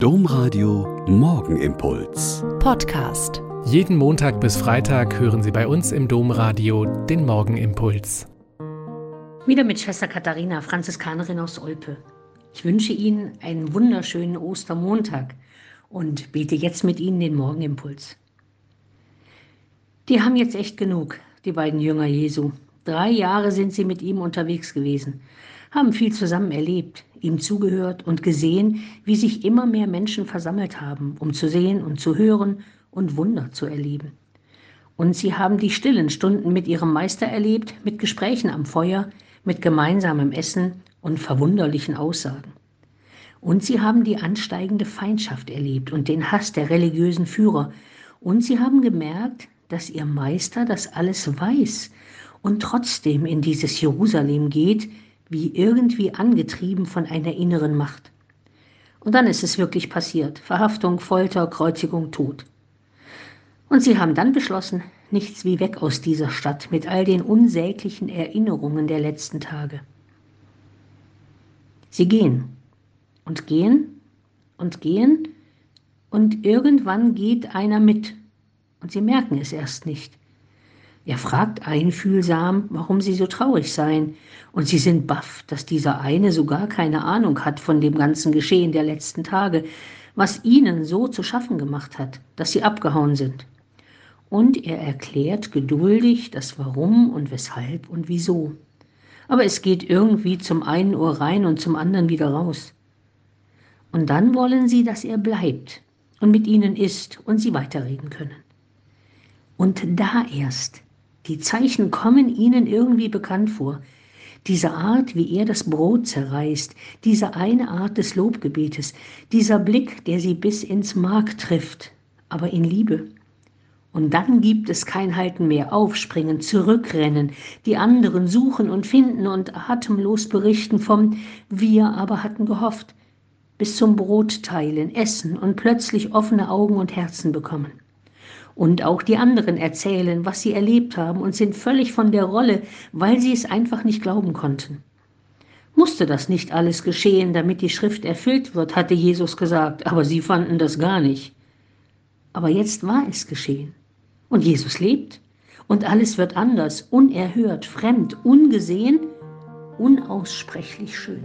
Domradio Morgenimpuls. Podcast. Jeden Montag bis Freitag hören Sie bei uns im Domradio den Morgenimpuls. Wieder mit Schwester Katharina, Franziskanerin aus Olpe. Ich wünsche Ihnen einen wunderschönen Ostermontag und bete jetzt mit Ihnen den Morgenimpuls. Die haben jetzt echt genug, die beiden Jünger Jesu. Drei Jahre sind sie mit ihm unterwegs gewesen haben viel zusammen erlebt, ihm zugehört und gesehen, wie sich immer mehr Menschen versammelt haben, um zu sehen und zu hören und Wunder zu erleben. Und sie haben die stillen Stunden mit ihrem Meister erlebt, mit Gesprächen am Feuer, mit gemeinsamem Essen und verwunderlichen Aussagen. Und sie haben die ansteigende Feindschaft erlebt und den Hass der religiösen Führer. Und sie haben gemerkt, dass ihr Meister das alles weiß und trotzdem in dieses Jerusalem geht, wie irgendwie angetrieben von einer inneren Macht. Und dann ist es wirklich passiert. Verhaftung, Folter, Kreuzigung, Tod. Und sie haben dann beschlossen, nichts wie weg aus dieser Stadt mit all den unsäglichen Erinnerungen der letzten Tage. Sie gehen und gehen und gehen und irgendwann geht einer mit und sie merken es erst nicht. Er fragt einfühlsam, warum sie so traurig seien, und sie sind baff, dass dieser eine so gar keine Ahnung hat von dem ganzen Geschehen der letzten Tage, was ihnen so zu schaffen gemacht hat, dass sie abgehauen sind. Und er erklärt geduldig das Warum und Weshalb und Wieso. Aber es geht irgendwie zum einen Ohr rein und zum anderen wieder raus. Und dann wollen sie, dass er bleibt und mit ihnen ist und sie weiterreden können. Und da erst die Zeichen kommen ihnen irgendwie bekannt vor. Diese Art, wie er das Brot zerreißt, diese eine Art des Lobgebetes, dieser Blick, der sie bis ins Mark trifft, aber in Liebe. Und dann gibt es kein Halten mehr, aufspringen, zurückrennen, die anderen suchen und finden und atemlos berichten vom Wir aber hatten gehofft, bis zum Brotteilen, Essen und plötzlich offene Augen und Herzen bekommen. Und auch die anderen erzählen, was sie erlebt haben und sind völlig von der Rolle, weil sie es einfach nicht glauben konnten. Musste das nicht alles geschehen, damit die Schrift erfüllt wird, hatte Jesus gesagt, aber sie fanden das gar nicht. Aber jetzt war es geschehen. Und Jesus lebt. Und alles wird anders, unerhört, fremd, ungesehen, unaussprechlich schön.